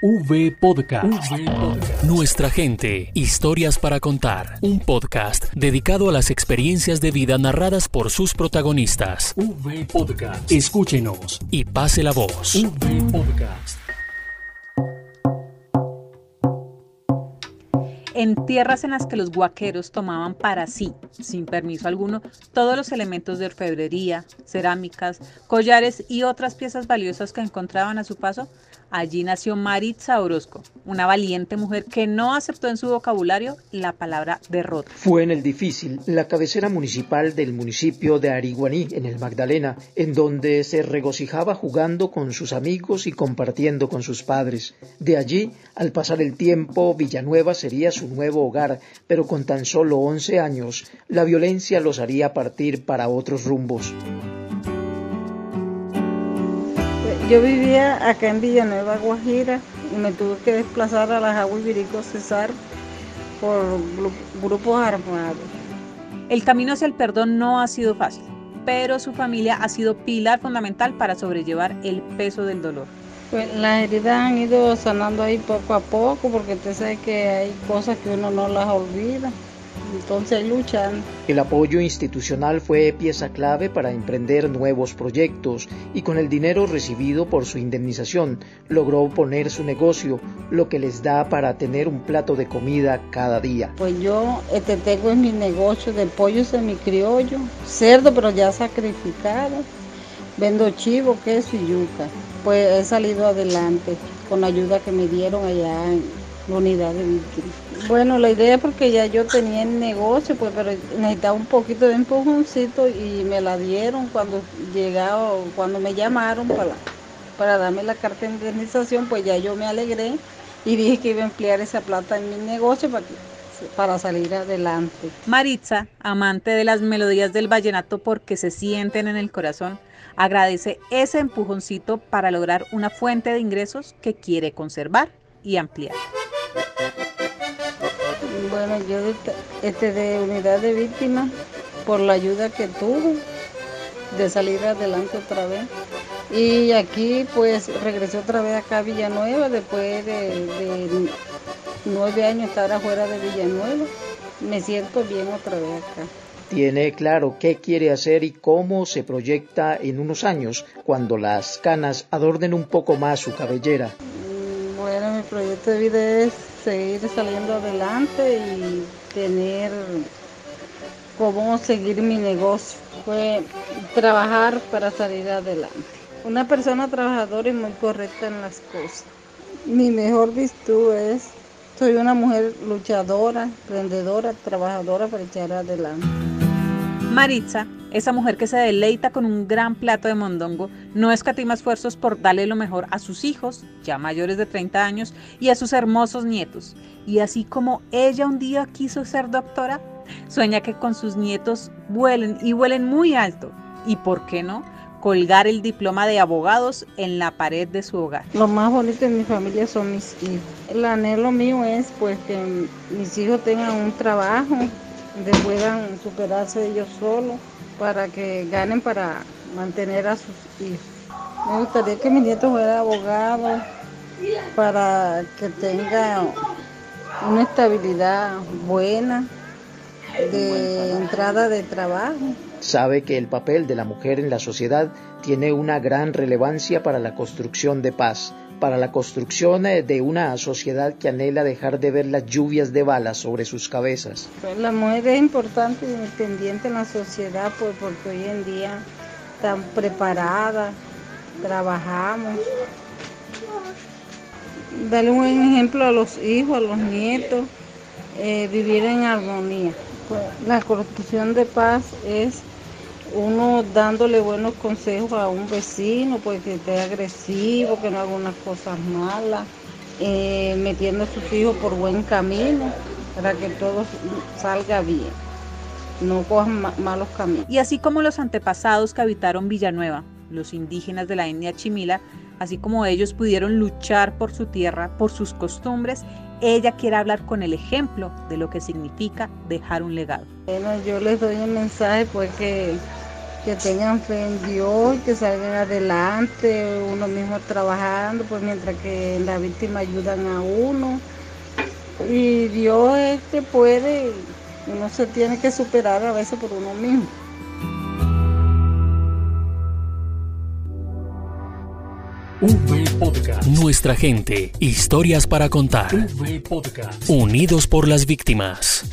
V Podcast. Nuestra gente, historias para contar. Un podcast dedicado a las experiencias de vida narradas por sus protagonistas. V Podcast. Escúchenos y pase la voz. V Podcast. en tierras en las que los guaqueros tomaban para sí, sin permiso alguno, todos los elementos de orfebrería, cerámicas, collares y otras piezas valiosas que encontraban a su paso, Allí nació Maritza Orozco, una valiente mujer que no aceptó en su vocabulario la palabra derrota. Fue en el difícil, la cabecera municipal del municipio de Ariguaní, en el Magdalena, en donde se regocijaba jugando con sus amigos y compartiendo con sus padres. De allí, al pasar el tiempo, Villanueva sería su nuevo hogar, pero con tan solo 11 años, la violencia los haría partir para otros rumbos. Yo vivía acá en Villanueva, Guajira, y me tuve que desplazar a las aguas Virico Cesar por grupos armados. El camino hacia el perdón no ha sido fácil, pero su familia ha sido pilar fundamental para sobrellevar el peso del dolor. Pues las heridas han ido sanando ahí poco a poco, porque usted sabe que hay cosas que uno no las olvida entonces luchan. El apoyo institucional fue pieza clave para emprender nuevos proyectos y con el dinero recibido por su indemnización logró poner su negocio, lo que les da para tener un plato de comida cada día. Pues yo este, tengo en mi negocio de pollo semicriollo, cerdo pero ya sacrificado, vendo chivo, queso y yuca. Pues he salido adelante con la ayuda que me dieron allá en unidad de víctimas. Bueno, la idea es porque ya yo tenía el negocio, pues, pero necesitaba un poquito de empujoncito y me la dieron cuando llegaba, cuando me llamaron para, para darme la carta de indemnización, pues ya yo me alegré y dije que iba a emplear esa plata en mi negocio para, para salir adelante. Maritza, amante de las melodías del vallenato porque se sienten en el corazón, agradece ese empujoncito para lograr una fuente de ingresos que quiere conservar y ampliar. Bueno, yo este, de unidad de víctimas, por la ayuda que tuve de salir adelante otra vez. Y aquí pues regresé otra vez acá a Villanueva después de, nueve años estar afuera de Villanueva. Me siento bien otra vez acá. Tiene claro qué quiere hacer y cómo se proyecta en unos años cuando las canas adornen un poco más su cabellera. Proyecto de vida es seguir saliendo adelante y tener cómo seguir mi negocio. Fue trabajar para salir adelante. Una persona trabajadora y muy correcta en las cosas. Mi mejor virtud es, soy una mujer luchadora, emprendedora, trabajadora para echar adelante. Maritza, esa mujer que se deleita con un gran plato de mondongo, no escatima esfuerzos por darle lo mejor a sus hijos, ya mayores de 30 años, y a sus hermosos nietos. Y así como ella un día quiso ser doctora, sueña que con sus nietos vuelen y vuelen muy alto. ¿Y por qué no? colgar el diploma de abogados en la pared de su hogar. Lo más bonito de mi familia son mis hijos. El anhelo mío es pues que mis hijos tengan un trabajo, de puedan superarse ellos solos para que ganen para mantener a sus hijos. Me gustaría que mi nieto fuera abogado para que tenga una estabilidad buena de entrada de trabajo. Sabe que el papel de la mujer en la sociedad tiene una gran relevancia para la construcción de paz, para la construcción eh, de una sociedad que anhela dejar de ver las lluvias de balas sobre sus cabezas. La mujer es importante y independiente en la sociedad pues, porque hoy en día están preparadas, trabajamos. Darle un buen ejemplo a los hijos, a los nietos, eh, vivir en armonía. Pues, la construcción de paz es uno dándole buenos consejos a un vecino, pues que esté agresivo, que no haga unas cosas malas, eh, metiendo a sus hijos por buen camino para que todo salga bien, no cojan malos caminos. Y así como los antepasados que habitaron Villanueva, los indígenas de la etnia chimila, así como ellos pudieron luchar por su tierra, por sus costumbres, ella quiere hablar con el ejemplo de lo que significa dejar un legado. Bueno, yo les doy un mensaje pues que que tengan fe en Dios y que salgan adelante, uno mismo trabajando, pues mientras que la víctima ayudan a uno. Y Dios este puede, uno se tiene que superar a veces por uno mismo. Nuestra gente, historias para contar. Unidos por las víctimas.